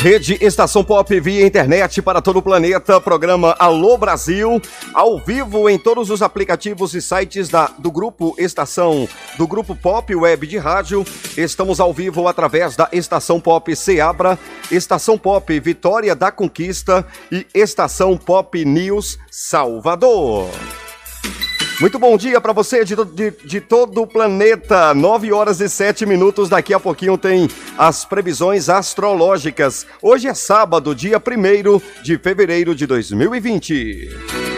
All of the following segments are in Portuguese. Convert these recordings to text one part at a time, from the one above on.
Rede Estação Pop via internet para todo o planeta, programa Alô Brasil, ao vivo em todos os aplicativos e sites da, do grupo Estação, do grupo Pop Web de Rádio. Estamos ao vivo através da Estação Pop Seabra, Estação Pop Vitória da Conquista e Estação Pop News Salvador. Muito bom dia para você de, de, de, todo o planeta. 9 horas e 7 minutos. Daqui a pouquinho tem as previsões astrológicas. Hoje é sábado, dia 1 de fevereiro de 2020.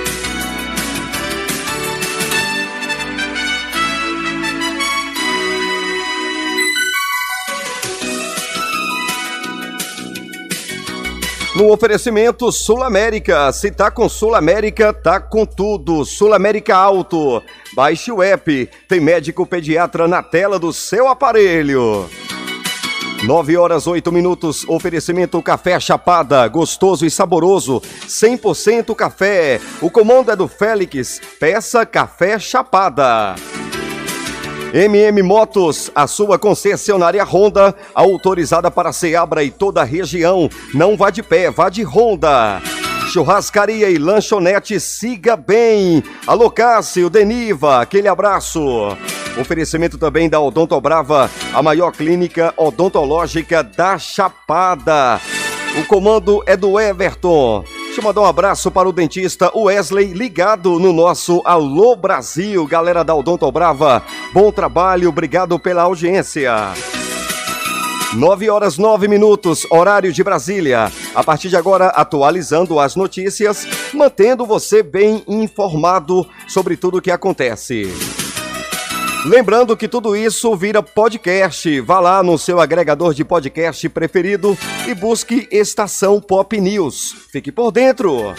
No oferecimento Sul América. Se tá com Sul América, tá com tudo. Sul América Alto. Baixe o app. Tem médico pediatra na tela do seu aparelho. 9 horas 8 minutos. Oferecimento Café Chapada, gostoso e saboroso. 100% café. O comando é do Félix. Peça Café Chapada. MM Motos, a sua concessionária Honda, autorizada para Seabra e toda a região. Não vá de pé, vá de Honda. Churrascaria e lanchonete Siga Bem. Alô Cássio, Deniva, aquele abraço. Oferecimento também da Odontobrava, a maior clínica odontológica da Chapada. O comando é do Everton. Deixa eu mandar um abraço para o dentista Wesley, ligado no nosso Alô Brasil, galera da Odonto Brava. Bom trabalho, obrigado pela audiência. 9 horas 9 minutos, horário de Brasília. A partir de agora, atualizando as notícias, mantendo você bem informado sobre tudo o que acontece. Lembrando que tudo isso vira podcast. Vá lá no seu agregador de podcast preferido e busque Estação Pop News. Fique por dentro.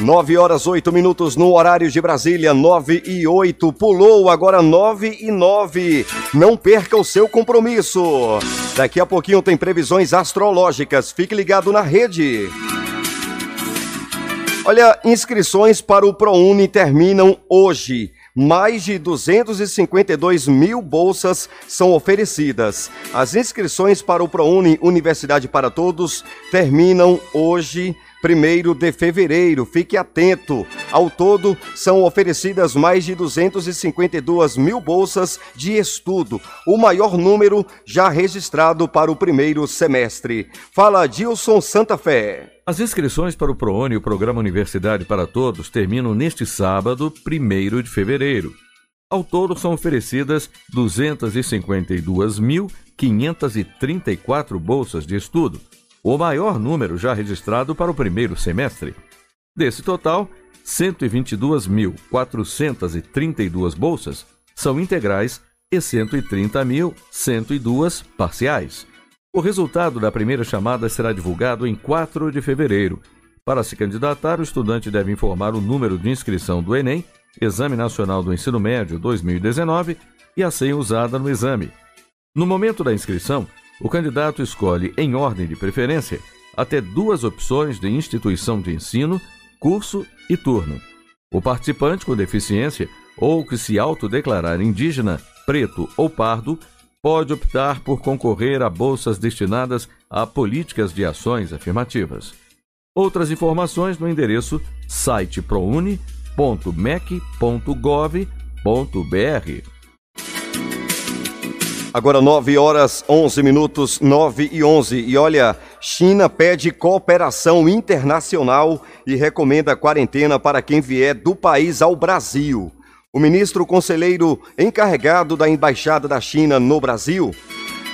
9 horas 8 minutos no horário de Brasília, 9 e 8. Pulou agora 9 e 9. Não perca o seu compromisso. Daqui a pouquinho tem previsões astrológicas. Fique ligado na rede. Olha, inscrições para o ProUni terminam hoje mais de 252 mil bolsas são oferecidas. As inscrições para o ProUni Universidade para Todos terminam hoje 1 de fevereiro. Fique atento. Ao todo, são oferecidas mais de 252 mil bolsas de estudo, o maior número já registrado para o primeiro semestre. Fala Dilson Santa Fé. As inscrições para o ProUni, o Programa Universidade para Todos, terminam neste sábado, 1 de fevereiro. Ao todo, são oferecidas 252.534 bolsas de estudo, o maior número já registrado para o primeiro semestre. Desse total, 122.432 bolsas são integrais e 130.102 parciais. O resultado da primeira chamada será divulgado em 4 de fevereiro. Para se candidatar, o estudante deve informar o número de inscrição do Enem, Exame Nacional do Ensino Médio 2019, e a senha usada no exame. No momento da inscrição, o candidato escolhe, em ordem de preferência, até duas opções de instituição de ensino, curso e turno. O participante com deficiência ou que se autodeclarar indígena, preto ou pardo pode optar por concorrer a bolsas destinadas a políticas de ações afirmativas. Outras informações no endereço site.prouni.mec.gov.br. Agora 9 horas 11 minutos, 9 e 11. E olha, China pede cooperação internacional e recomenda quarentena para quem vier do país ao Brasil. O ministro conselheiro encarregado da Embaixada da China no Brasil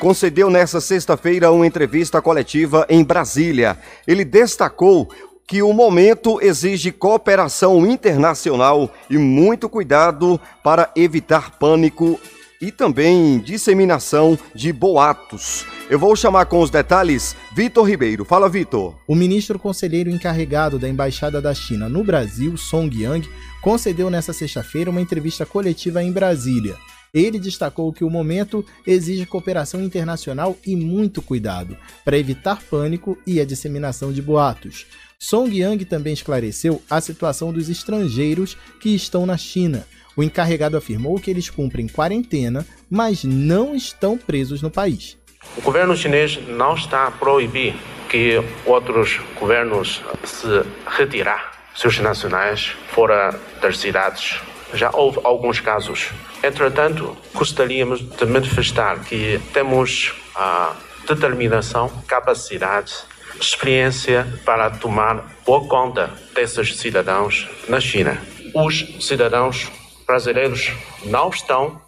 concedeu nesta sexta-feira uma entrevista coletiva em Brasília. Ele destacou que o momento exige cooperação internacional e muito cuidado para evitar pânico e também disseminação de boatos. Eu vou chamar com os detalhes Vitor Ribeiro. Fala, Vitor. O ministro conselheiro encarregado da Embaixada da China no Brasil, Song Yang, concedeu nesta sexta-feira uma entrevista coletiva em Brasília. Ele destacou que o momento exige cooperação internacional e muito cuidado para evitar pânico e a disseminação de boatos. Song Yang também esclareceu a situação dos estrangeiros que estão na China o encarregado afirmou que eles cumprem quarentena, mas não estão presos no país. O governo chinês não está a proibir que outros governos se retirar seus nacionais fora das cidades. Já houve alguns casos. Entretanto, gostaríamos de manifestar que temos a determinação, capacidade, experiência para tomar boa conta desses cidadãos na China. Os cidadãos brasileiros não estão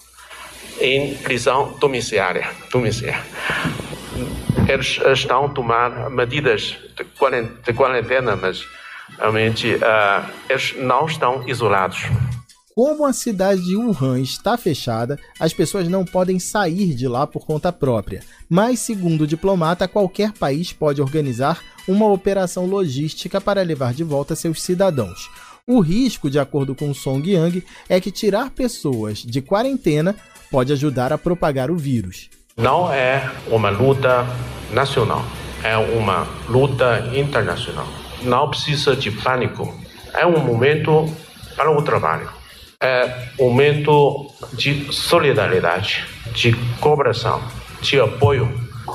em prisão domiciliária. domiciliária. Eles estão a tomar medidas de quarentena, mas realmente uh, eles não estão isolados. Como a cidade de Wuhan está fechada, as pessoas não podem sair de lá por conta própria. Mas, segundo o diplomata, qualquer país pode organizar uma operação logística para levar de volta seus cidadãos. O risco, de acordo com Song Yang, é que tirar pessoas de quarentena pode ajudar a propagar o vírus. Não é uma luta nacional, é uma luta internacional. Não precisa de pânico. É um momento para o trabalho é um momento de solidariedade, de cooperação, de apoio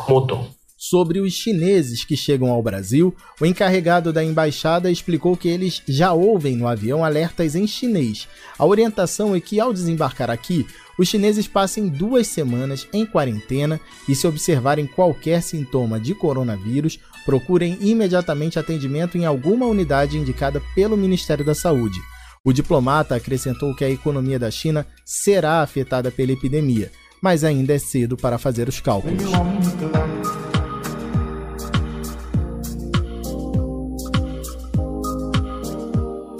mútuo. Sobre os chineses que chegam ao Brasil, o encarregado da embaixada explicou que eles já ouvem no avião alertas em chinês. A orientação é que, ao desembarcar aqui, os chineses passem duas semanas em quarentena e, se observarem qualquer sintoma de coronavírus, procurem imediatamente atendimento em alguma unidade indicada pelo Ministério da Saúde. O diplomata acrescentou que a economia da China será afetada pela epidemia, mas ainda é cedo para fazer os cálculos.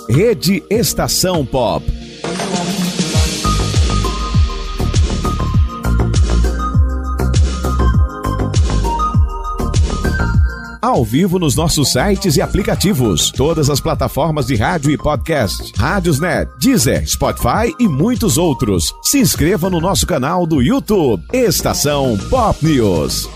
Rede Estação Pop. ao vivo nos nossos sites e aplicativos, todas as plataformas de rádio e podcast, Rádiosnet, Deezer, Spotify e muitos outros. Se inscreva no nosso canal do YouTube, Estação Pop News.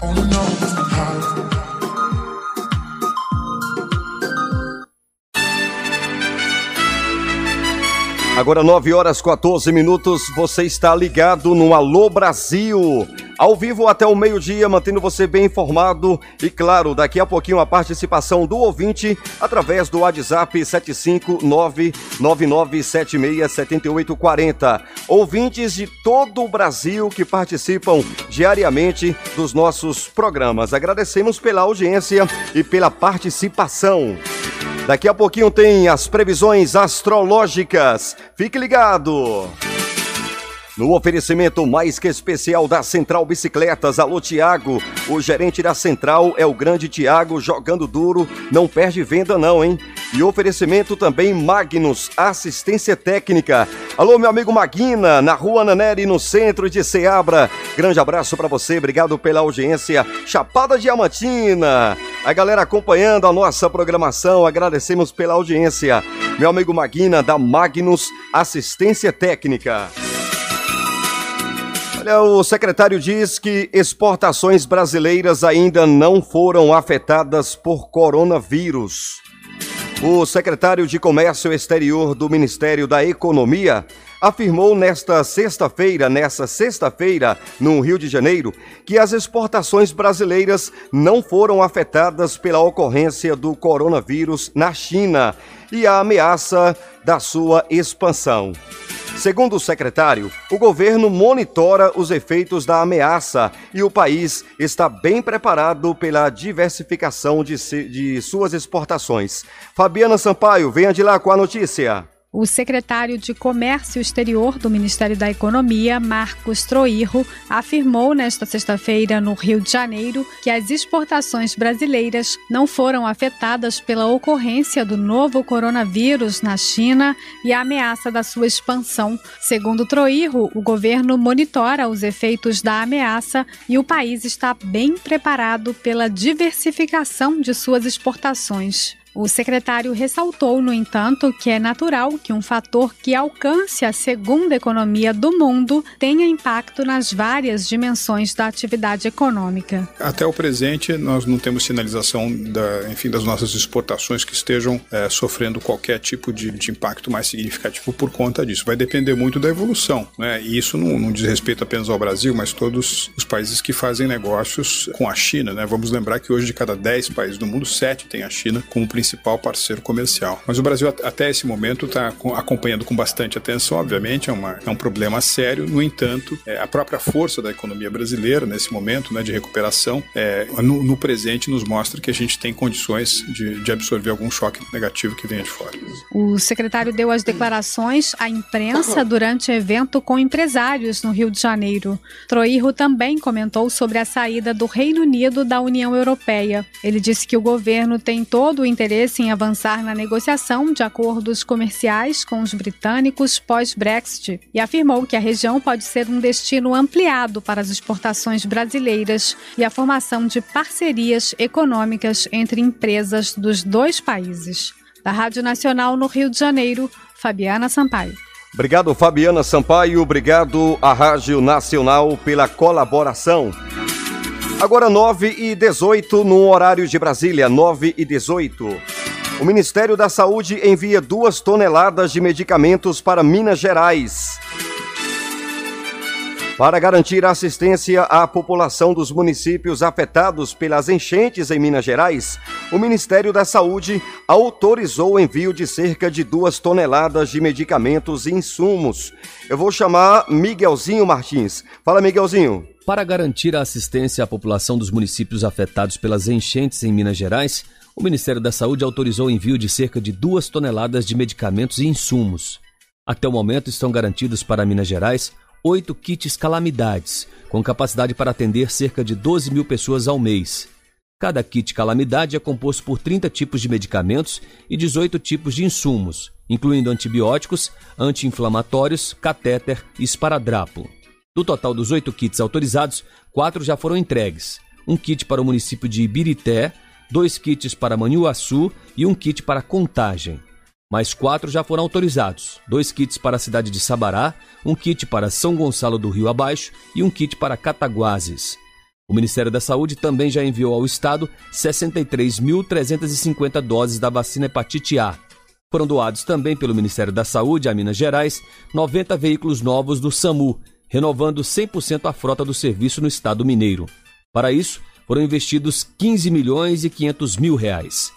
Agora 9 horas 14 minutos, você está ligado no Alô Brasil. Ao vivo até o meio-dia, mantendo você bem informado e claro, daqui a pouquinho a participação do ouvinte através do WhatsApp 75999767840. Ouvintes de todo o Brasil que participam diariamente dos nossos programas. Agradecemos pela audiência e pela participação. Daqui a pouquinho tem as previsões astrológicas. Fique ligado! No oferecimento mais que especial da Central Bicicletas, alô Tiago, o gerente da Central é o grande Tiago, jogando duro, não perde venda não, hein? E oferecimento também Magnus, assistência técnica. Alô meu amigo Maguina, na rua Naneri, no centro de Ceabra. Grande abraço para você, obrigado pela audiência. Chapada Diamantina, a galera acompanhando a nossa programação, agradecemos pela audiência. Meu amigo Maguina, da Magnus, assistência técnica. Olha, o secretário diz que exportações brasileiras ainda não foram afetadas por coronavírus. O secretário de Comércio Exterior do Ministério da Economia afirmou nesta sexta-feira, nessa sexta-feira, no Rio de Janeiro, que as exportações brasileiras não foram afetadas pela ocorrência do coronavírus na China e a ameaça da sua expansão. Segundo o secretário, o governo monitora os efeitos da ameaça e o país está bem preparado pela diversificação de, de suas exportações. Fabiana Sampaio, venha de lá com a notícia. O secretário de Comércio Exterior do Ministério da Economia, Marcos Troirro, afirmou nesta sexta-feira no Rio de Janeiro que as exportações brasileiras não foram afetadas pela ocorrência do novo coronavírus na China e a ameaça da sua expansão. Segundo Troirro, o governo monitora os efeitos da ameaça e o país está bem preparado pela diversificação de suas exportações. O secretário ressaltou, no entanto, que é natural que um fator que alcance a segunda economia do mundo tenha impacto nas várias dimensões da atividade econômica. Até o presente, nós não temos sinalização da, enfim, das nossas exportações que estejam é, sofrendo qualquer tipo de, de, impacto mais significativo por conta disso. Vai depender muito da evolução, né? E isso não, não diz respeito apenas ao Brasil, mas todos os países que fazem negócios com a China, né? Vamos lembrar que hoje de cada 10 países do mundo, 7 tem a China como principal principal parceiro comercial. Mas o Brasil, até esse momento, está acompanhando com bastante atenção, obviamente, é, uma, é um problema sério. No entanto, é, a própria força da economia brasileira, nesse momento né, de recuperação, é, no, no, presente, nos mostra que a gente tem condições de, de absorver algum choque negativo que venha de fora. O secretário deu as declarações à imprensa durante evento com empresários no Rio de Janeiro. Troirro também comentou sobre a saída do Reino Unido da União Europeia. Ele disse que o governo tem todo o interesse interesse em avançar na negociação de acordos comerciais com os britânicos pós-Brexit e afirmou que a região pode ser um destino ampliado para as exportações brasileiras e a formação de parcerias econômicas entre empresas dos dois países. Da Rádio Nacional no Rio de Janeiro, Fabiana Sampaio. Obrigado, Fabiana Sampaio. Obrigado à Rádio Nacional pela colaboração. Agora 9 e 18 no horário de Brasília, 9 e 18. O Ministério da Saúde envia duas toneladas de medicamentos para Minas Gerais. Para garantir assistência à população dos municípios afetados pelas enchentes em Minas Gerais, o Ministério da Saúde autorizou o envio de cerca de duas toneladas de medicamentos e insumos. Eu vou chamar Miguelzinho Martins. Fala, Miguelzinho. Para garantir a assistência à população dos municípios afetados pelas enchentes em Minas Gerais, o Ministério da Saúde autorizou o envio de cerca de duas toneladas de medicamentos e insumos. Até o momento estão garantidos para Minas Gerais oito kits calamidades, com capacidade para atender cerca de 12 mil pessoas ao mês. Cada kit calamidade é composto por 30 tipos de medicamentos e 18 tipos de insumos, incluindo antibióticos, anti-inflamatórios, catéter e esparadrapo. Do total dos oito kits autorizados, quatro já foram entregues. Um kit para o município de Ibirité, dois kits para Manhuaçu e um kit para Contagem. Mais quatro já foram autorizados: dois kits para a cidade de Sabará, um kit para São Gonçalo do Rio Abaixo e um kit para Cataguases. O Ministério da Saúde também já enviou ao Estado 63.350 doses da vacina hepatite A. Foram doados também pelo Ministério da Saúde a Minas Gerais 90 veículos novos do SAMU renovando 100% a frota do serviço no estado mineiro. Para isso, foram investidos 15 milhões e 500 mil reais.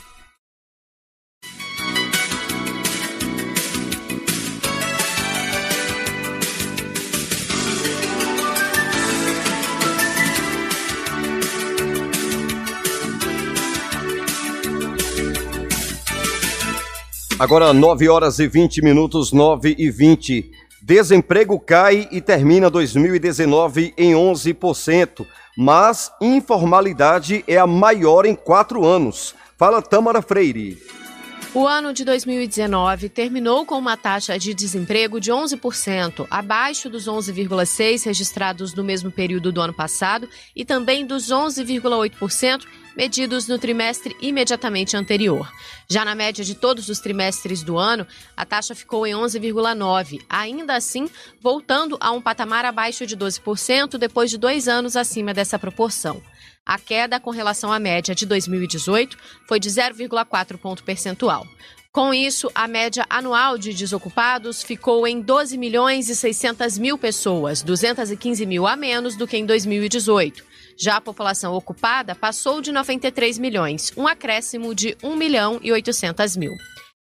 Agora 9 horas e 20 minutos, 9 e 20. Desemprego cai e termina 2019 em 11%, mas informalidade é a maior em quatro anos. Fala Tamara Freire. O ano de 2019 terminou com uma taxa de desemprego de 11%, abaixo dos 11,6% registrados no mesmo período do ano passado e também dos 11,8% medidos no trimestre imediatamente anterior. Já na média de todos os trimestres do ano, a taxa ficou em 11,9%, ainda assim voltando a um patamar abaixo de 12% depois de dois anos acima dessa proporção. A queda com relação à média de 2018 foi de 0,4 ponto percentual. Com isso, a média anual de desocupados ficou em 12 milhões e 600 mil pessoas, 215 mil a menos do que em 2018. Já a população ocupada passou de 93 milhões, um acréscimo de 1 milhão e 800 mil.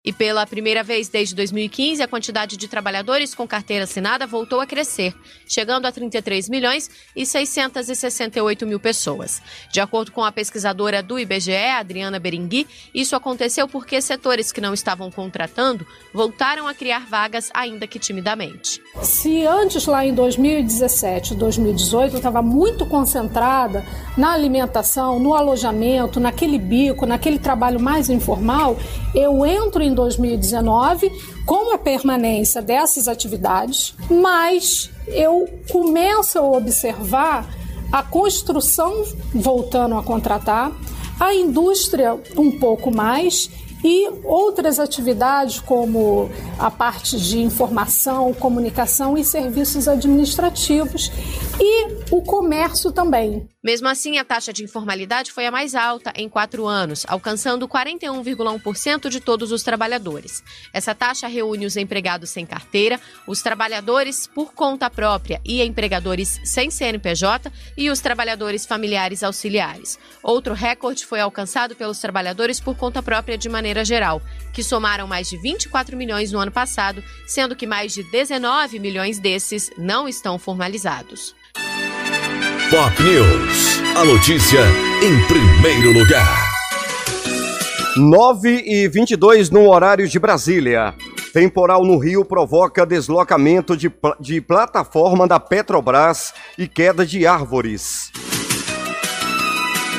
E pela primeira vez desde 2015, a quantidade de trabalhadores com carteira assinada voltou a crescer, chegando a 33 milhões e 668 mil pessoas. De acordo com a pesquisadora do IBGE, Adriana Berengui, isso aconteceu porque setores que não estavam contratando voltaram a criar vagas, ainda que timidamente. Se antes, lá em 2017, 2018, estava muito concentrada na alimentação, no alojamento, naquele bico, naquele trabalho mais informal, eu entro em 2019 com a permanência dessas atividades, mas eu começo a observar a construção voltando a contratar, a indústria um pouco mais e outras atividades como a parte de informação, comunicação e serviços administrativos e o comércio também. Mesmo assim, a taxa de informalidade foi a mais alta em quatro anos, alcançando 41,1% de todos os trabalhadores. Essa taxa reúne os empregados sem carteira, os trabalhadores por conta própria e empregadores sem CNPJ e os trabalhadores familiares auxiliares. Outro recorde foi alcançado pelos trabalhadores por conta própria de maneira geral, que somaram mais de 24 milhões no ano passado, sendo que mais de 19 milhões desses não estão formalizados. Pop News. A notícia em primeiro lugar. 9 e 22 no horário de Brasília. Temporal no Rio provoca deslocamento de, de plataforma da Petrobras e queda de árvores.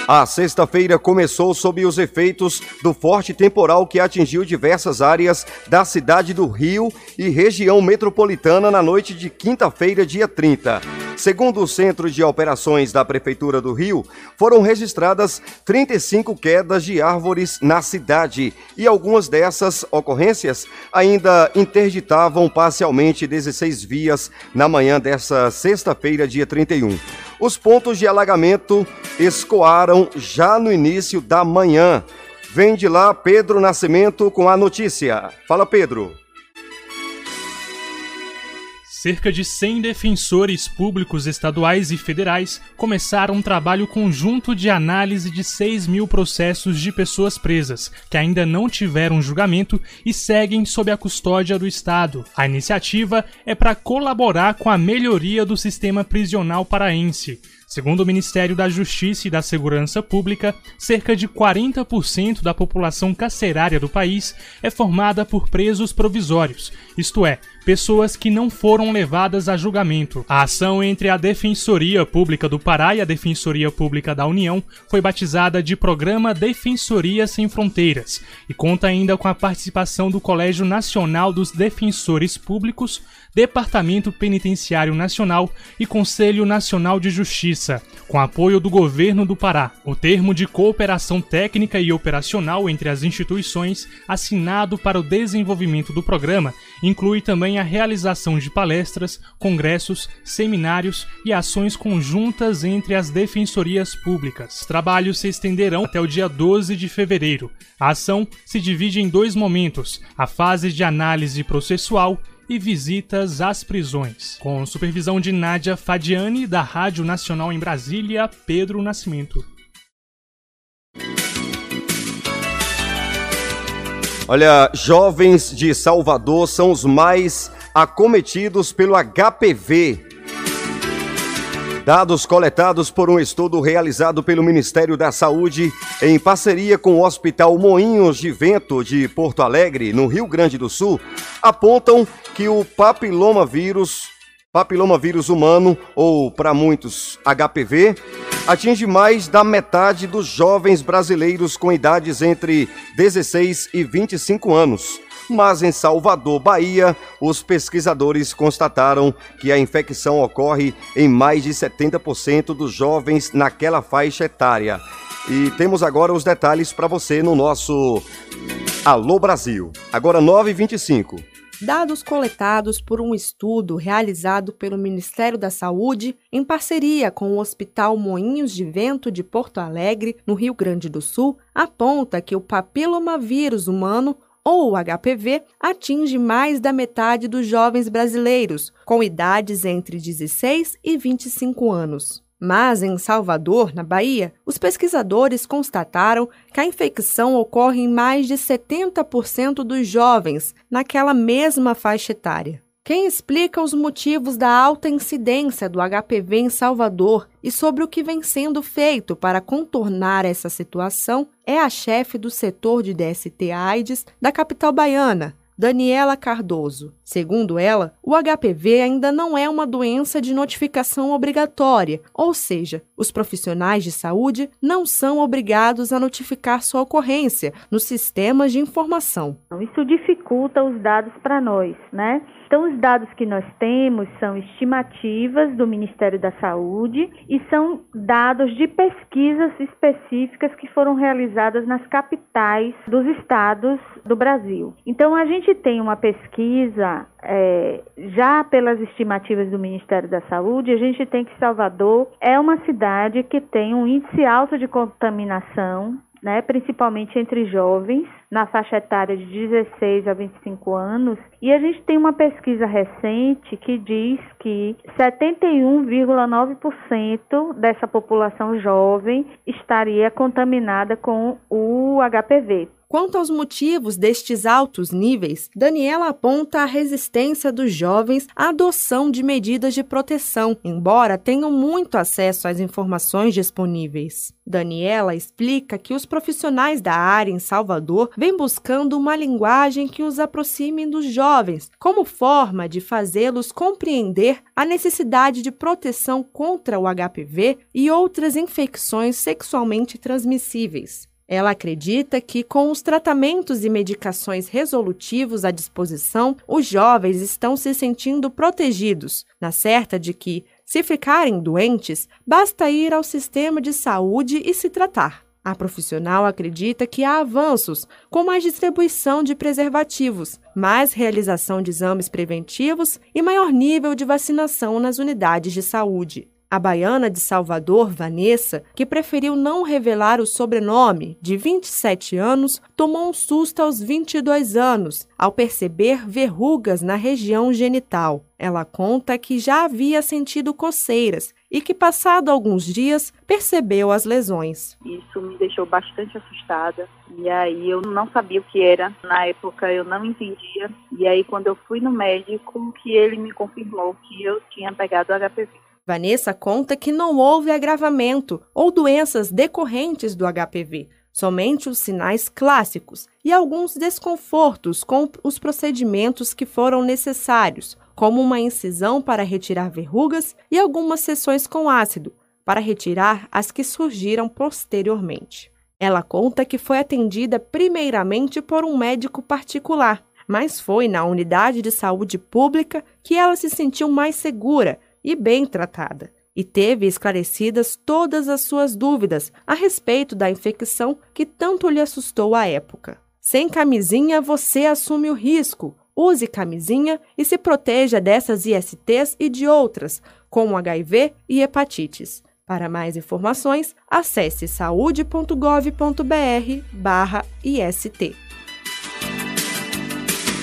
A sexta-feira começou sob os efeitos do forte temporal que atingiu diversas áreas da cidade do Rio e região metropolitana na noite de quinta-feira, dia 30. Segundo o Centro de Operações da Prefeitura do Rio, foram registradas 35 quedas de árvores na cidade e algumas dessas ocorrências ainda interditavam parcialmente 16 vias na manhã dessa sexta-feira, dia 31. Os pontos de alagamento escoaram já no início da manhã. Vem de lá Pedro Nascimento com a notícia. Fala, Pedro. Cerca de 100 defensores públicos estaduais e federais começaram um trabalho conjunto de análise de 6 mil processos de pessoas presas que ainda não tiveram julgamento e seguem sob a custódia do Estado. A iniciativa é para colaborar com a melhoria do sistema prisional paraense. Segundo o Ministério da Justiça e da Segurança Pública, cerca de 40% da população carcerária do país é formada por presos provisórios, isto é, pessoas que não foram levadas a julgamento. A ação entre a Defensoria Pública do Pará e a Defensoria Pública da União foi batizada de Programa Defensoria Sem Fronteiras e conta ainda com a participação do Colégio Nacional dos Defensores Públicos, Departamento Penitenciário Nacional e Conselho Nacional de Justiça, com apoio do governo do Pará. O termo de cooperação técnica e operacional entre as instituições, assinado para o desenvolvimento do programa, inclui também a realização de palestras, congressos, seminários e ações conjuntas entre as defensorias públicas. Os trabalhos se estenderão até o dia 12 de fevereiro. A ação se divide em dois momentos: a fase de análise processual e visitas às prisões. Com supervisão de Nádia Fadiani, da Rádio Nacional em Brasília, Pedro Nascimento. Olha, jovens de Salvador são os mais acometidos pelo HPV. Dados coletados por um estudo realizado pelo Ministério da Saúde em parceria com o Hospital Moinhos de Vento de Porto Alegre, no Rio Grande do Sul, apontam que o papilomavírus, papilomavírus humano, ou para muitos HPV, atinge mais da metade dos jovens brasileiros com idades entre 16 e 25 anos mas em Salvador, Bahia, os pesquisadores constataram que a infecção ocorre em mais de 70% dos jovens naquela faixa etária. E temos agora os detalhes para você no nosso Alô Brasil. Agora 9h25. Dados coletados por um estudo realizado pelo Ministério da Saúde em parceria com o Hospital Moinhos de Vento de Porto Alegre, no Rio Grande do Sul, aponta que o papilomavírus humano ou HPV, atinge mais da metade dos jovens brasileiros, com idades entre 16 e 25 anos. Mas em Salvador, na Bahia, os pesquisadores constataram que a infecção ocorre em mais de 70% dos jovens naquela mesma faixa etária. Quem explica os motivos da alta incidência do HPV em Salvador e sobre o que vem sendo feito para contornar essa situação é a chefe do setor de DST AIDS da capital baiana, Daniela Cardoso. Segundo ela, o HPV ainda não é uma doença de notificação obrigatória, ou seja, os profissionais de saúde não são obrigados a notificar sua ocorrência nos sistemas de informação. Isso dificulta os dados para nós, né? Então, os dados que nós temos são estimativas do Ministério da Saúde e são dados de pesquisas específicas que foram realizadas nas capitais dos estados do Brasil. Então, a gente tem uma pesquisa é, já pelas estimativas do Ministério da Saúde, a gente tem que Salvador é uma cidade que tem um índice alto de contaminação né, principalmente entre jovens, na faixa etária de 16 a 25 anos. E a gente tem uma pesquisa recente que diz que 71,9% dessa população jovem estaria contaminada com o HPV. Quanto aos motivos destes altos níveis, Daniela aponta a resistência dos jovens à adoção de medidas de proteção, embora tenham muito acesso às informações disponíveis. Daniela explica que os profissionais da área em Salvador vêm buscando uma linguagem que os aproxime dos jovens, como forma de fazê-los compreender a necessidade de proteção contra o HPV e outras infecções sexualmente transmissíveis. Ela acredita que, com os tratamentos e medicações resolutivos à disposição, os jovens estão se sentindo protegidos, na certa de que, se ficarem doentes, basta ir ao sistema de saúde e se tratar. A profissional acredita que há avanços, como a distribuição de preservativos, mais realização de exames preventivos e maior nível de vacinação nas unidades de saúde. A baiana de Salvador, Vanessa, que preferiu não revelar o sobrenome, de 27 anos, tomou um susto aos 22 anos, ao perceber verrugas na região genital. Ela conta que já havia sentido coceiras e que, passado alguns dias, percebeu as lesões. Isso me deixou bastante assustada. E aí eu não sabia o que era. Na época eu não entendia. E aí quando eu fui no médico, que ele me confirmou que eu tinha pegado HPV. Vanessa conta que não houve agravamento ou doenças decorrentes do HPV, somente os sinais clássicos e alguns desconfortos com os procedimentos que foram necessários, como uma incisão para retirar verrugas e algumas sessões com ácido, para retirar as que surgiram posteriormente. Ela conta que foi atendida primeiramente por um médico particular, mas foi na unidade de saúde pública que ela se sentiu mais segura e bem tratada, e teve esclarecidas todas as suas dúvidas a respeito da infecção que tanto lhe assustou à época. Sem camisinha, você assume o risco. Use camisinha e se proteja dessas ISTs e de outras, como HIV e hepatites. Para mais informações, acesse saude.gov.br/IST.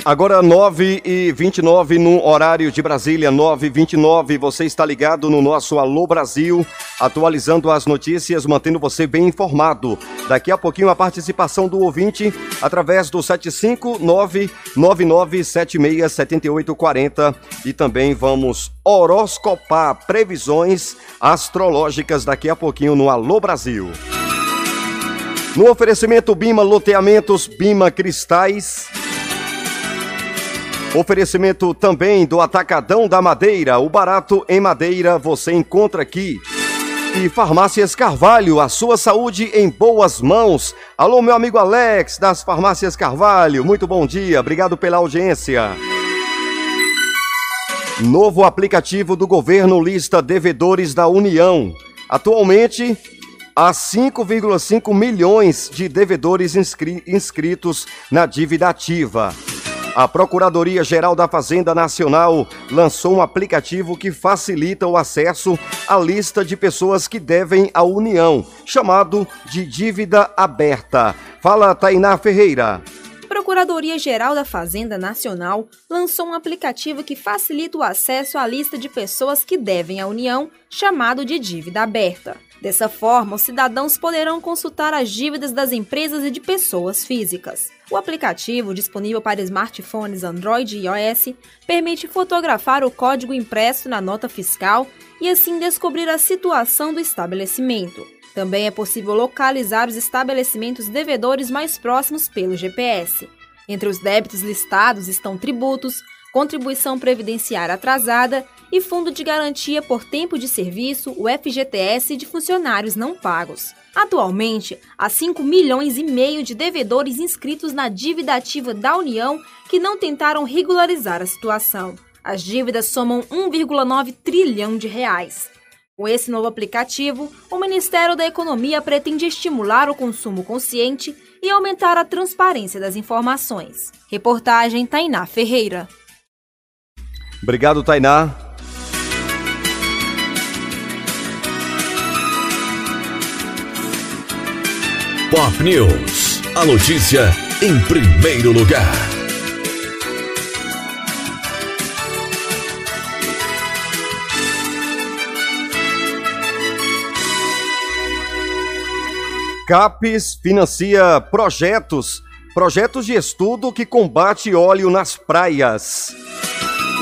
Agora 9 e 29 no horário de Brasília, 9 e 29 Você está ligado no nosso Alô Brasil, atualizando as notícias, mantendo você bem informado. Daqui a pouquinho a participação do ouvinte através do 75999767840 e também vamos horoscopar previsões astrológicas daqui a pouquinho no Alô Brasil. No oferecimento Bima Loteamentos, Bima Cristais. Oferecimento também do Atacadão da Madeira. O barato em madeira você encontra aqui. E Farmácias Carvalho, a sua saúde em boas mãos. Alô, meu amigo Alex, das Farmácias Carvalho. Muito bom dia, obrigado pela audiência. Novo aplicativo do governo lista devedores da União. Atualmente, há 5,5 milhões de devedores inscri inscritos na dívida ativa. A Procuradoria-Geral da Fazenda Nacional lançou um aplicativo que facilita o acesso à lista de pessoas que devem à União, chamado de Dívida Aberta. Fala, Tainá Ferreira. Procuradoria-Geral da Fazenda Nacional lançou um aplicativo que facilita o acesso à lista de pessoas que devem à União, chamado de Dívida Aberta. Dessa forma, os cidadãos poderão consultar as dívidas das empresas e de pessoas físicas. O aplicativo, disponível para smartphones Android e iOS, permite fotografar o código impresso na nota fiscal e assim descobrir a situação do estabelecimento. Também é possível localizar os estabelecimentos devedores mais próximos pelo GPS. Entre os débitos listados estão tributos, contribuição previdenciária atrasada e fundo de garantia por tempo de serviço, o FGTS de funcionários não pagos. Atualmente, há 5 milhões e meio de devedores inscritos na dívida ativa da União que não tentaram regularizar a situação. As dívidas somam 1,9 trilhão de reais. Com esse novo aplicativo, o Ministério da Economia pretende estimular o consumo consciente e aumentar a transparência das informações. Reportagem Tainá Ferreira. Obrigado, Tainá. Pop News. A notícia em primeiro lugar. CAPES financia projetos, projetos de estudo que combate óleo nas praias.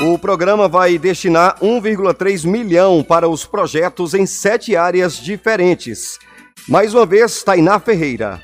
O programa vai destinar 1,3 milhão para os projetos em sete áreas diferentes. Mais uma vez, Tainá Ferreira.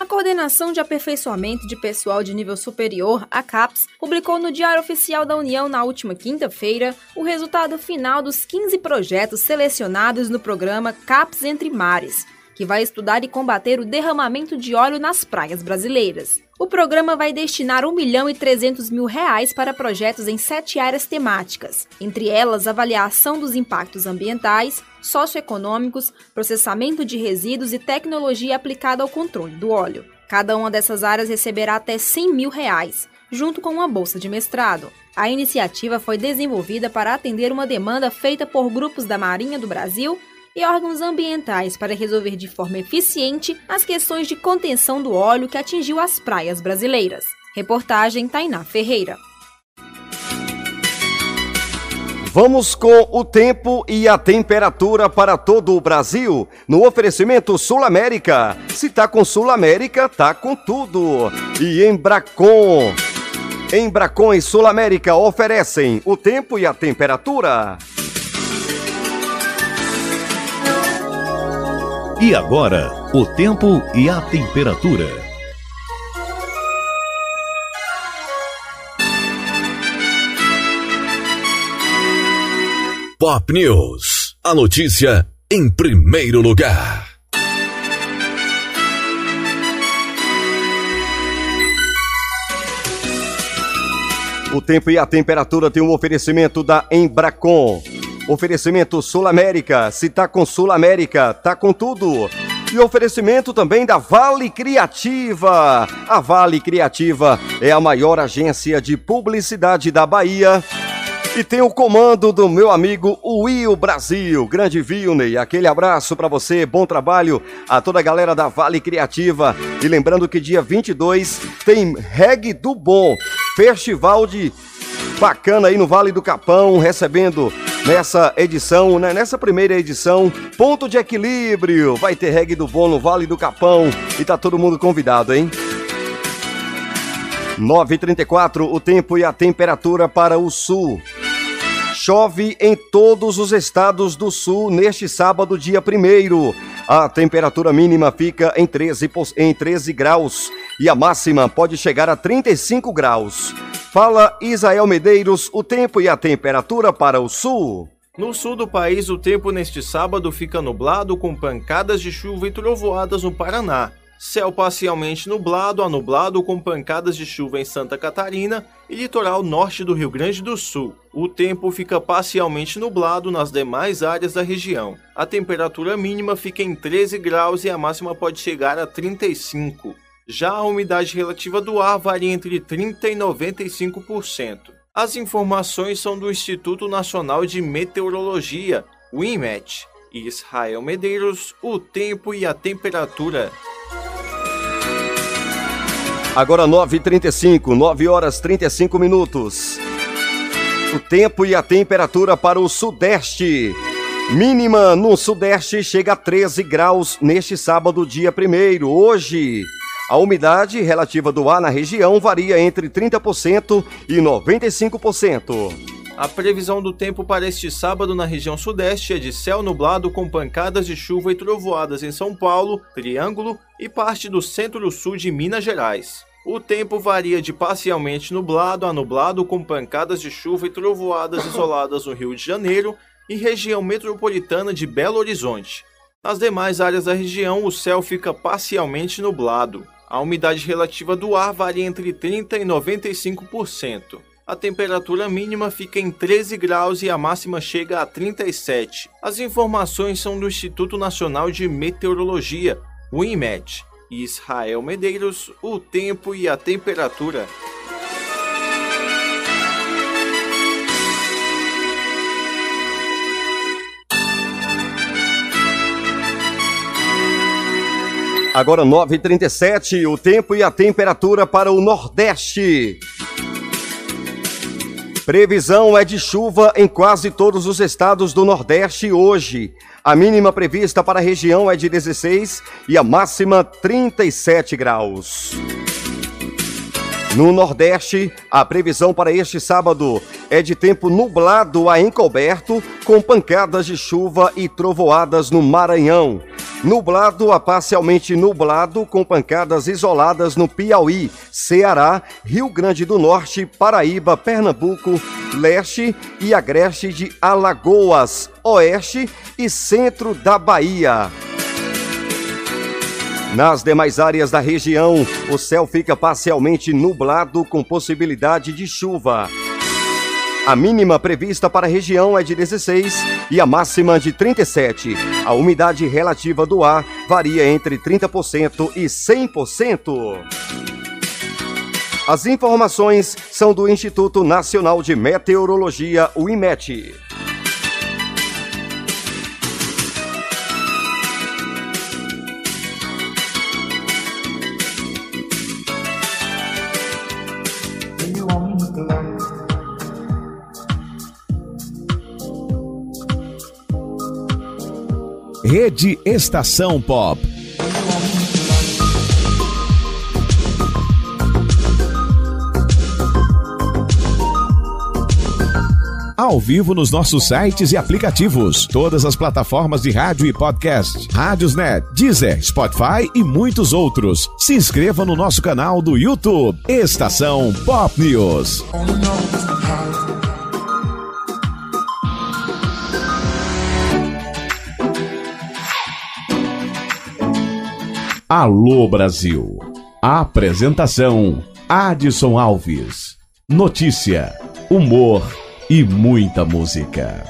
A Coordenação de Aperfeiçoamento de Pessoal de Nível Superior, a CAPES, publicou no Diário Oficial da União na última quinta-feira o resultado final dos 15 projetos selecionados no programa CAPES Entre Mares, que vai estudar e combater o derramamento de óleo nas praias brasileiras. O programa vai destinar 1 milhão e 300 mil reais para projetos em sete áreas temáticas, entre elas avaliação dos impactos ambientais, socioeconômicos, processamento de resíduos e tecnologia aplicada ao controle do óleo. Cada uma dessas áreas receberá até 100 mil reais, junto com uma bolsa de mestrado. A iniciativa foi desenvolvida para atender uma demanda feita por grupos da Marinha do Brasil e órgãos ambientais para resolver de forma eficiente as questões de contenção do óleo que atingiu as praias brasileiras. Reportagem Tainá Ferreira. Vamos com o tempo e a temperatura para todo o Brasil no oferecimento Sul América. Se tá com Sul América, tá com tudo. E Embracon. Embracon e Sul América oferecem o tempo e a temperatura. E agora, o tempo e a temperatura. Pop News. A notícia em primeiro lugar. O tempo e a temperatura tem um oferecimento da Embracon. Oferecimento Sul América. Se tá com Sul América, tá com tudo. E oferecimento também da Vale Criativa. A Vale Criativa é a maior agência de publicidade da Bahia. E tem o comando do meu amigo Will Brasil, grande Vilney. Aquele abraço para você, bom trabalho a toda a galera da Vale Criativa. E lembrando que dia 22 tem Reg do Bom, festival de bacana aí no Vale do Capão, recebendo nessa edição, né, nessa primeira edição, ponto de equilíbrio. Vai ter reggae do bom no Vale do Capão e tá todo mundo convidado, hein? 9h34, o tempo e a temperatura para o sul. Chove em todos os estados do sul neste sábado, dia 1 A temperatura mínima fica em 13, em 13 graus e a máxima pode chegar a 35 graus. Fala Isael Medeiros, o tempo e a temperatura para o sul. No sul do país, o tempo neste sábado fica nublado com pancadas de chuva e trovoadas no Paraná. Céu parcialmente nublado a nublado com pancadas de chuva em Santa Catarina e litoral norte do Rio Grande do Sul. O tempo fica parcialmente nublado nas demais áreas da região. A temperatura mínima fica em 13 graus e a máxima pode chegar a 35. Já a umidade relativa do ar varia entre 30% e 95%. As informações são do Instituto Nacional de Meteorologia, o INMET. Israel Medeiros, o tempo e a temperatura. Agora 9h35, 9 horas 35 minutos. O tempo e a temperatura para o Sudeste. Mínima no Sudeste chega a 13 graus neste sábado, dia 1 Hoje. A umidade relativa do ar na região varia entre 30% e 95%. A previsão do tempo para este sábado na região sudeste é de céu nublado com pancadas de chuva e trovoadas em São Paulo, Triângulo e parte do centro-sul de Minas Gerais. O tempo varia de parcialmente nublado a nublado com pancadas de chuva e trovoadas isoladas no Rio de Janeiro e região metropolitana de Belo Horizonte. Nas demais áreas da região, o céu fica parcialmente nublado. A umidade relativa do ar varia entre 30% e 95%. A temperatura mínima fica em 13 graus e a máxima chega a 37. As informações são do Instituto Nacional de Meteorologia, o INMET. Israel Medeiros, o tempo e a temperatura. Agora 9h37, o tempo e a temperatura para o Nordeste. Previsão é de chuva em quase todos os estados do Nordeste hoje. A mínima prevista para a região é de 16 e a máxima 37 graus. No Nordeste, a previsão para este sábado é de tempo nublado a encoberto, com pancadas de chuva e trovoadas no Maranhão. Nublado a parcialmente nublado, com pancadas isoladas no Piauí, Ceará, Rio Grande do Norte, Paraíba, Pernambuco, Leste e Agreste de Alagoas, Oeste e Centro da Bahia. Nas demais áreas da região, o céu fica parcialmente nublado com possibilidade de chuva. A mínima prevista para a região é de 16 e a máxima de 37. A umidade relativa do ar varia entre 30% e 100%. As informações são do Instituto Nacional de Meteorologia, o IMET. Rede Estação Pop. Ao vivo nos nossos sites e aplicativos, todas as plataformas de rádio e podcast, Rádiosnet, Deezer, Spotify e muitos outros. Se inscreva no nosso canal do YouTube, Estação Pop News. Alô Brasil. Apresentação: Adson Alves. Notícia, humor e muita música.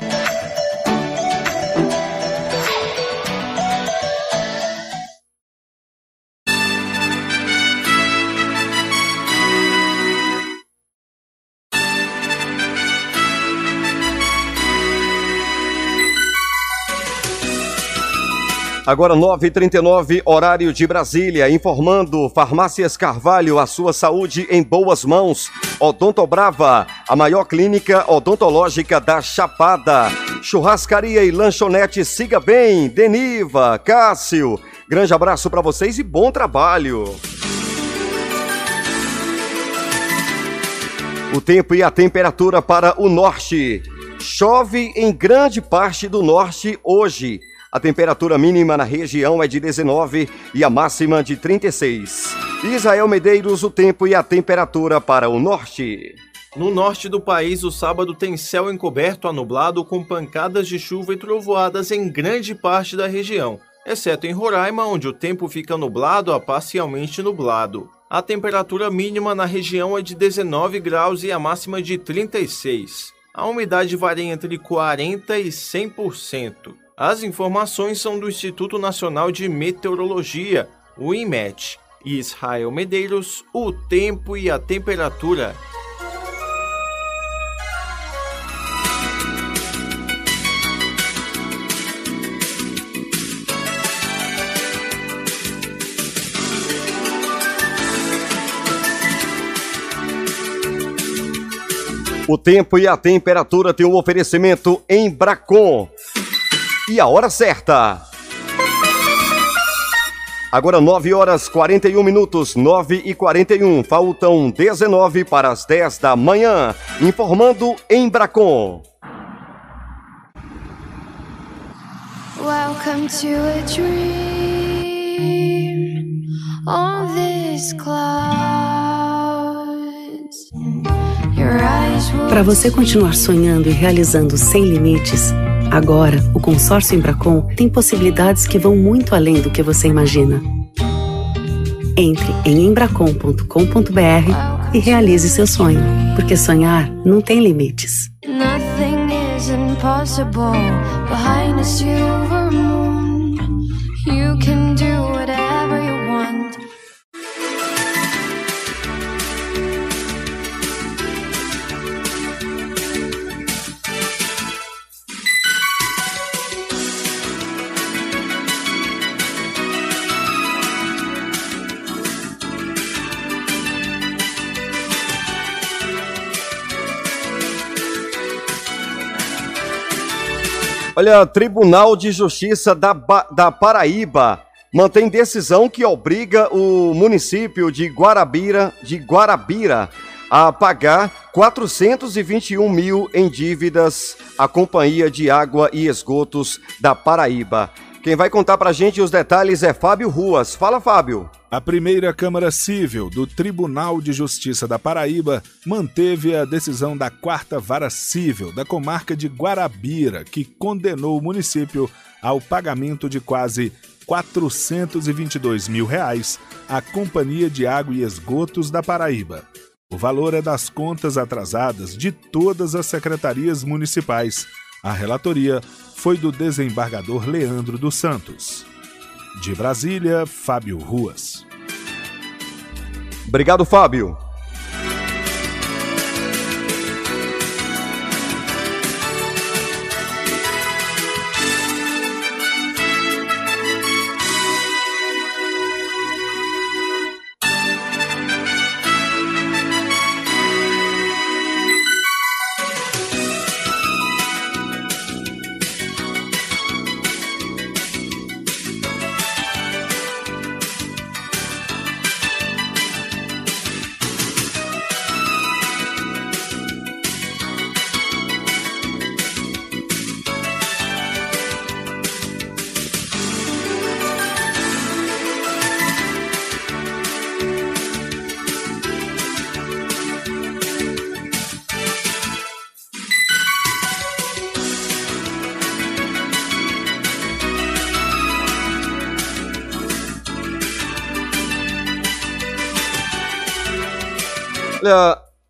Agora 9h39, horário de Brasília, informando Farmácias Carvalho, a sua saúde em boas mãos. Odontobrava, a maior clínica odontológica da Chapada. Churrascaria e lanchonete Siga Bem, Deniva, Cássio. Grande abraço para vocês e bom trabalho. O tempo e a temperatura para o norte. Chove em grande parte do norte hoje. A temperatura mínima na região é de 19 e a máxima de 36. Israel Medeiros, o tempo e a temperatura para o norte. No norte do país, o sábado tem céu encoberto a nublado com pancadas de chuva e trovoadas em grande parte da região, exceto em Roraima, onde o tempo fica nublado a parcialmente nublado. A temperatura mínima na região é de 19 graus e a máxima de 36. A umidade varia entre 40 e 100%. As informações são do Instituto Nacional de Meteorologia, o IMET, e Israel Medeiros, o tempo e a temperatura. O tempo e a temperatura tem um oferecimento em Bracon e a hora certa. Agora 9 horas 41 minutos, 9 e 41. Faltam 19 para as 10 da manhã. Informando em Bracon. Welcome to a dream on this cloud. Para você continuar sonhando e realizando sem limites, agora o consórcio Embracon tem possibilidades que vão muito além do que você imagina. Entre em embracon.com.br e realize seu sonho, porque sonhar não tem limites. Nothing is impossible behind Olha, Tribunal de Justiça da, ba da Paraíba mantém decisão que obriga o município de Guarabira, de Guarabira a pagar 421 mil em dívidas à Companhia de Água e Esgotos da Paraíba. Quem vai contar pra gente os detalhes é Fábio Ruas. Fala, Fábio. A primeira Câmara Civil do Tribunal de Justiça da Paraíba manteve a decisão da quarta vara civil da comarca de Guarabira, que condenou o município ao pagamento de quase 422 mil reais à Companhia de Água e Esgotos da Paraíba. O valor é das contas atrasadas de todas as secretarias municipais. A relatoria foi do desembargador Leandro dos Santos. De Brasília, Fábio Ruas. Obrigado, Fábio.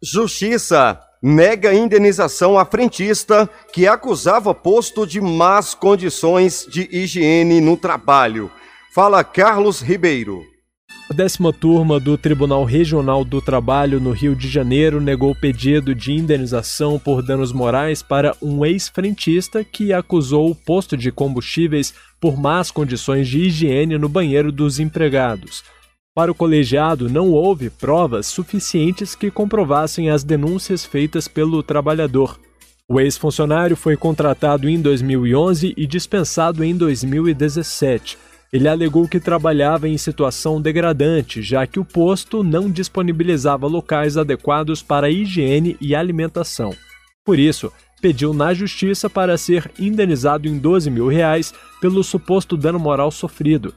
Justiça nega indenização à frentista que acusava posto de más condições de higiene no trabalho. Fala Carlos Ribeiro. A décima turma do Tribunal Regional do Trabalho no Rio de Janeiro negou pedido de indenização por danos morais para um ex-frentista que acusou o posto de combustíveis por más condições de higiene no banheiro dos empregados. Para o colegiado, não houve provas suficientes que comprovassem as denúncias feitas pelo trabalhador. O ex-funcionário foi contratado em 2011 e dispensado em 2017. Ele alegou que trabalhava em situação degradante, já que o posto não disponibilizava locais adequados para higiene e alimentação. Por isso, pediu na justiça para ser indenizado em 12 mil reais pelo suposto dano moral sofrido.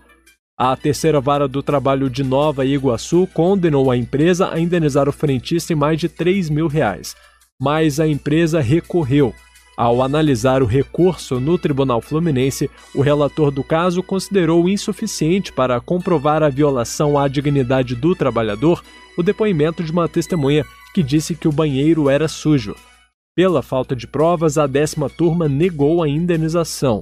A terceira vara do trabalho de Nova Iguaçu condenou a empresa a indenizar o frentista em mais de 3 mil reais, mas a empresa recorreu. Ao analisar o recurso no Tribunal Fluminense, o relator do caso considerou insuficiente para comprovar a violação à dignidade do trabalhador o depoimento de uma testemunha que disse que o banheiro era sujo. Pela falta de provas, a décima turma negou a indenização.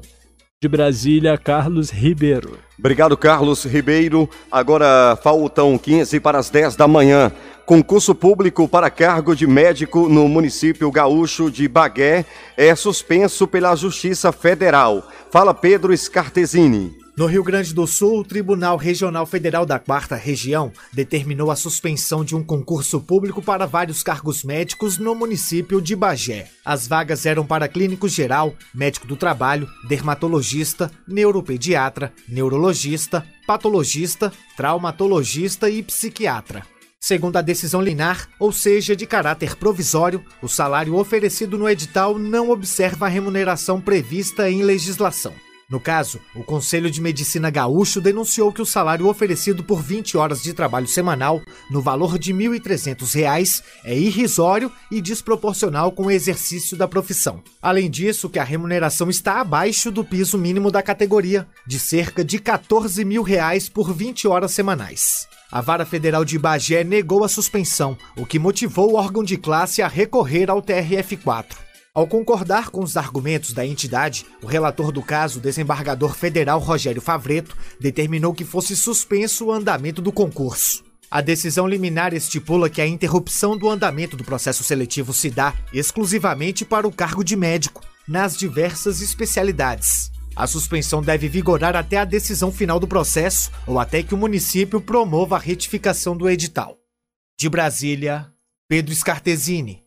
De Brasília, Carlos Ribeiro. Obrigado, Carlos Ribeiro. Agora faltam 15 para as 10 da manhã. Concurso público para cargo de médico no município gaúcho de Bagué é suspenso pela Justiça Federal. Fala Pedro Scartesini. No Rio Grande do Sul, o Tribunal Regional Federal da Quarta Região determinou a suspensão de um concurso público para vários cargos médicos no município de Bagé. As vagas eram para clínico geral, médico do trabalho, dermatologista, neuropediatra, neurologista, patologista, traumatologista e psiquiatra. Segundo a decisão linar, ou seja, de caráter provisório, o salário oferecido no edital não observa a remuneração prevista em legislação. No caso, o Conselho de Medicina Gaúcho denunciou que o salário oferecido por 20 horas de trabalho semanal, no valor de R$ 1.300, é irrisório e desproporcional com o exercício da profissão. Além disso, que a remuneração está abaixo do piso mínimo da categoria, de cerca de 14 mil reais por 20 horas semanais. A Vara Federal de Bagé negou a suspensão, o que motivou o órgão de classe a recorrer ao TRF4. Ao concordar com os argumentos da entidade, o relator do caso, desembargador federal Rogério Favreto, determinou que fosse suspenso o andamento do concurso. A decisão liminar estipula que a interrupção do andamento do processo seletivo se dá exclusivamente para o cargo de médico, nas diversas especialidades. A suspensão deve vigorar até a decisão final do processo ou até que o município promova a retificação do edital. De Brasília, Pedro Scartesini.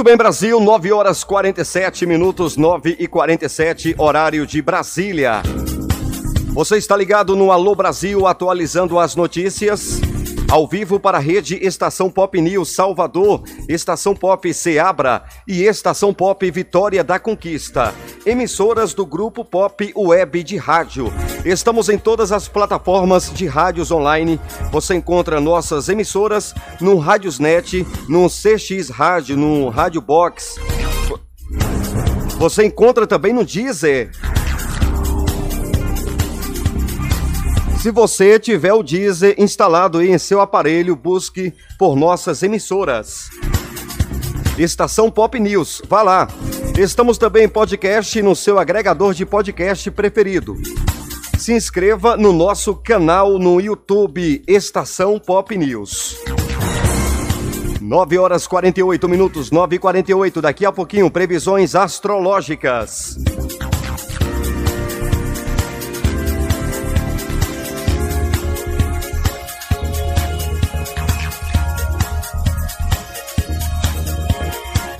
Muito bem, Brasil, 9 horas 47 minutos, 9 e 47, horário de Brasília. Você está ligado no Alô Brasil, atualizando as notícias. Ao vivo para a rede Estação Pop News Salvador, Estação Pop Seabra e Estação Pop Vitória da Conquista. Emissoras do Grupo Pop Web de Rádio. Estamos em todas as plataformas de rádios online. Você encontra nossas emissoras no Rádiosnet, no CX Rádio, no Rádio Box. Você encontra também no Deezer. Se você tiver o Deezer instalado em seu aparelho, busque por nossas emissoras. Estação Pop News, vá lá. Estamos também em podcast no seu agregador de podcast preferido. Se inscreva no nosso canal no YouTube Estação Pop News. 9 horas 48 minutos, 9 e 48. Daqui a pouquinho, previsões astrológicas.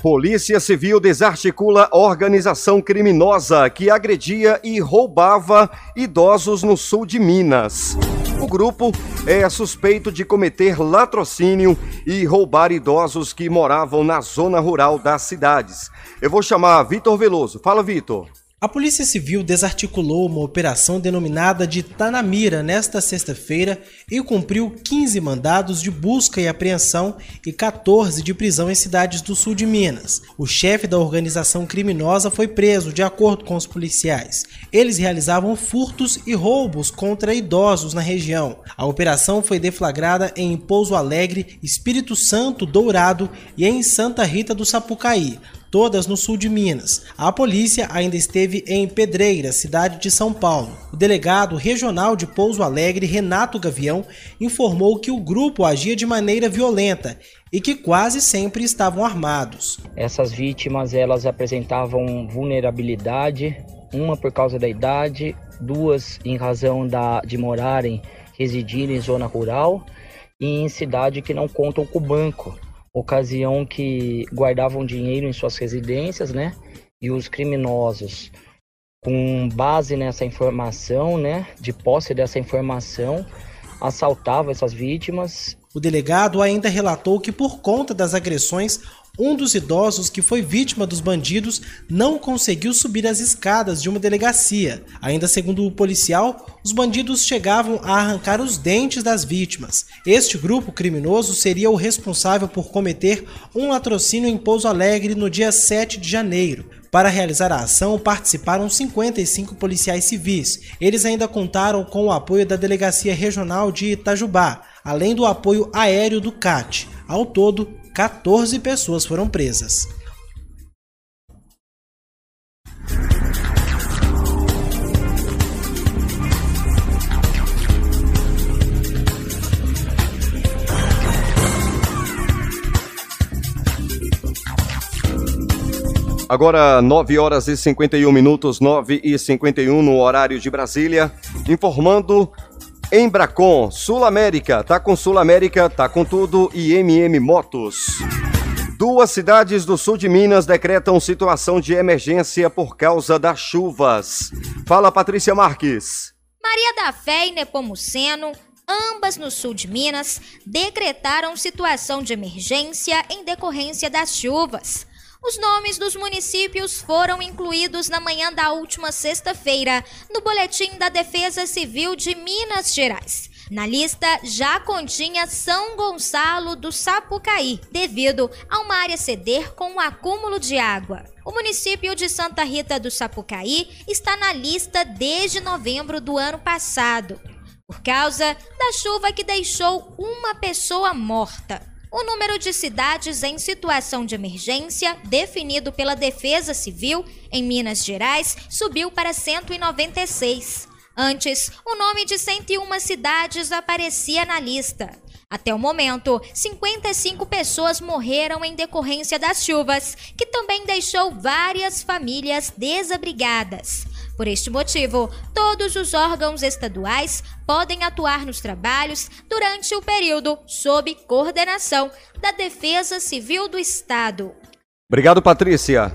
Polícia Civil desarticula organização criminosa que agredia e roubava idosos no sul de Minas. O grupo é suspeito de cometer latrocínio e roubar idosos que moravam na zona rural das cidades. Eu vou chamar Vitor Veloso. Fala, Vitor. A Polícia Civil desarticulou uma operação denominada de Tanamira nesta sexta-feira e cumpriu 15 mandados de busca e apreensão e 14 de prisão em cidades do sul de Minas. O chefe da organização criminosa foi preso, de acordo com os policiais. Eles realizavam furtos e roubos contra idosos na região. A operação foi deflagrada em Pouso Alegre, Espírito Santo, Dourado e em Santa Rita do Sapucaí todas no sul de Minas. A polícia ainda esteve em Pedreira, cidade de São Paulo. O delegado regional de Pouso Alegre, Renato Gavião, informou que o grupo agia de maneira violenta e que quase sempre estavam armados. Essas vítimas elas apresentavam vulnerabilidade, uma por causa da idade, duas em razão da, de morarem, residirem em zona rural e em cidade que não contam com banco ocasião que guardavam dinheiro em suas residências, né? E os criminosos, com base nessa informação, né, de posse dessa informação, assaltavam essas vítimas. O delegado ainda relatou que por conta das agressões um dos idosos que foi vítima dos bandidos não conseguiu subir as escadas de uma delegacia. Ainda segundo o policial, os bandidos chegavam a arrancar os dentes das vítimas. Este grupo criminoso seria o responsável por cometer um latrocínio em Pouso Alegre no dia 7 de janeiro. Para realizar a ação, participaram 55 policiais civis. Eles ainda contaram com o apoio da Delegacia Regional de Itajubá, além do apoio aéreo do CAT. Ao todo, 14 pessoas foram presas. Agora, 9 horas e 51 minutos, 9 e 51 no horário de Brasília. Informando Embracon, Sul América, tá com Sul América, tá com tudo e MM Motos. Duas cidades do sul de Minas decretam situação de emergência por causa das chuvas. Fala, Patrícia Marques. Maria da Fé e Nepomuceno, ambas no sul de Minas, decretaram situação de emergência em decorrência das chuvas. Os nomes dos municípios foram incluídos na manhã da última sexta-feira no Boletim da Defesa Civil de Minas Gerais. Na lista já continha São Gonçalo do Sapucaí, devido a uma área ceder com um acúmulo de água. O município de Santa Rita do Sapucaí está na lista desde novembro do ano passado, por causa da chuva que deixou uma pessoa morta. O número de cidades em situação de emergência, definido pela Defesa Civil em Minas Gerais, subiu para 196. Antes, o nome de 101 cidades aparecia na lista. Até o momento, 55 pessoas morreram em decorrência das chuvas, que também deixou várias famílias desabrigadas. Por este motivo, todos os órgãos estaduais podem atuar nos trabalhos durante o período sob coordenação da Defesa Civil do Estado. Obrigado, Patrícia.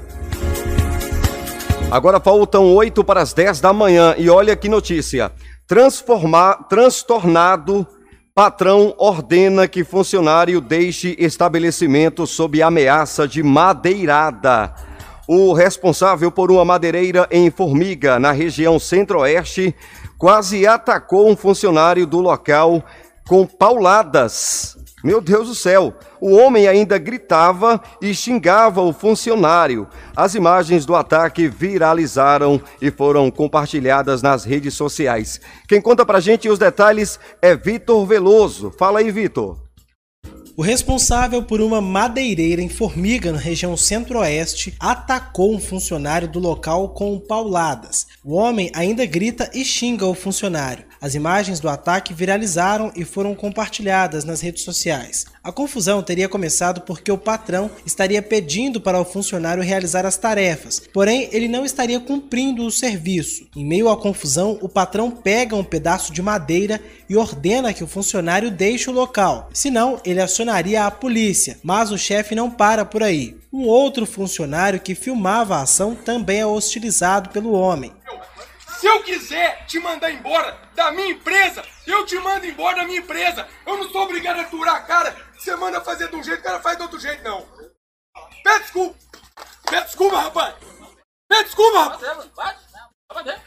Agora faltam 8 para as 10 da manhã e olha que notícia. Transformar, transtornado, patrão ordena que funcionário deixe estabelecimento sob ameaça de madeirada. O responsável por uma madeireira em Formiga, na região centro-oeste, quase atacou um funcionário do local com pauladas. Meu Deus do céu! O homem ainda gritava e xingava o funcionário. As imagens do ataque viralizaram e foram compartilhadas nas redes sociais. Quem conta pra gente os detalhes é Vitor Veloso. Fala aí, Vitor. O responsável por uma madeireira em Formiga, na região centro-oeste, atacou um funcionário do local com pauladas. O homem ainda grita e xinga o funcionário. As imagens do ataque viralizaram e foram compartilhadas nas redes sociais. A confusão teria começado porque o patrão estaria pedindo para o funcionário realizar as tarefas, porém ele não estaria cumprindo o serviço. Em meio à confusão, o patrão pega um pedaço de madeira e ordena que o funcionário deixe o local, senão ele acionaria a polícia, mas o chefe não para por aí. Um outro funcionário que filmava a ação também é hostilizado pelo homem. Se eu quiser te mandar embora da minha empresa, eu te mando embora da minha empresa. Eu não sou obrigado a aturar a cara. Você manda fazer de um jeito, o cara faz de outro jeito, não. Pede desculpa. Pede desculpa, rapaz. Pede desculpa, rapaz.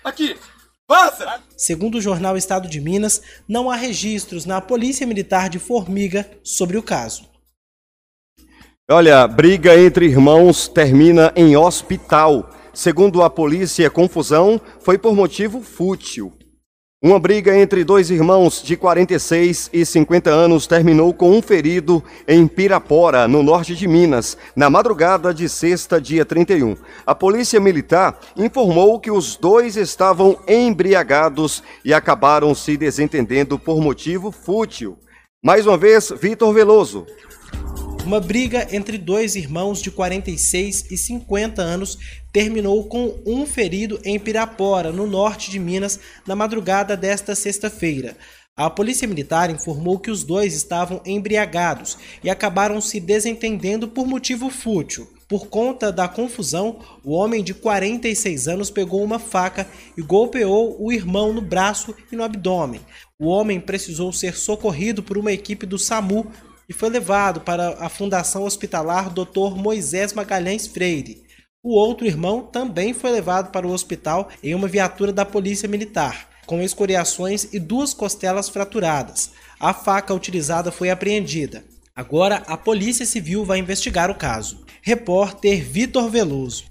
Aqui. Passa! Segundo o jornal Estado de Minas, não há registros na Polícia Militar de Formiga sobre o caso. Olha, briga entre irmãos termina em hospital. Segundo a polícia, confusão foi por motivo fútil. Uma briga entre dois irmãos de 46 e 50 anos terminou com um ferido em Pirapora, no norte de Minas, na madrugada de sexta, dia 31. A polícia militar informou que os dois estavam embriagados e acabaram se desentendendo por motivo fútil. Mais uma vez, Vitor Veloso. Uma briga entre dois irmãos de 46 e 50 anos terminou com um ferido em Pirapora, no norte de Minas, na madrugada desta sexta-feira. A polícia militar informou que os dois estavam embriagados e acabaram se desentendendo por motivo fútil. Por conta da confusão, o homem de 46 anos pegou uma faca e golpeou o irmão no braço e no abdômen. O homem precisou ser socorrido por uma equipe do SAMU e foi levado para a Fundação Hospitalar Dr. Moisés Magalhães Freire. O outro irmão também foi levado para o hospital em uma viatura da Polícia Militar, com escoriações e duas costelas fraturadas. A faca utilizada foi apreendida. Agora a Polícia Civil vai investigar o caso. Repórter Vitor Veloso.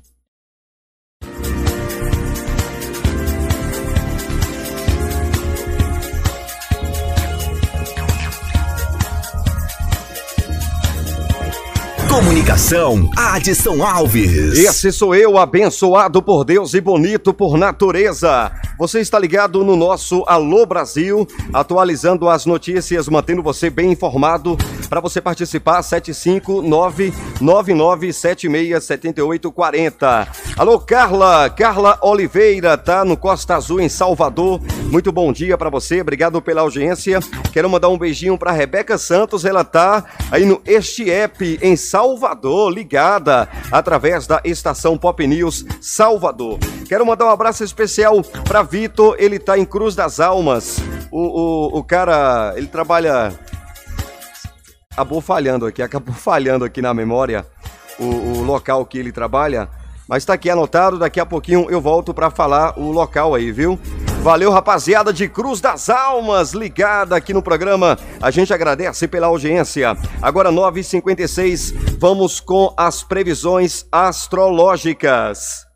Comunicação, Adson Alves. Esse sou eu, abençoado por Deus e bonito por natureza. Você está ligado no nosso Alô Brasil, atualizando as notícias, mantendo você bem informado Para você participar, 759-9976-7840. Alô, Carla, Carla Oliveira, tá no Costa Azul, em Salvador. Muito bom dia para você, obrigado pela audiência. Quero mandar um beijinho para Rebeca Santos, ela tá aí no Estiep, em Salvador, ligada através da estação Pop News Salvador. Quero mandar um abraço especial para Vitor, ele tá em Cruz das Almas. O, o, o cara, ele trabalha acabou falhando aqui, acabou falhando aqui na memória o, o local que ele trabalha. Mas está aqui anotado, daqui a pouquinho eu volto para falar o local aí, viu? Valeu, rapaziada de Cruz das Almas, ligada aqui no programa. A gente agradece pela audiência. Agora 9h56, vamos com as previsões astrológicas.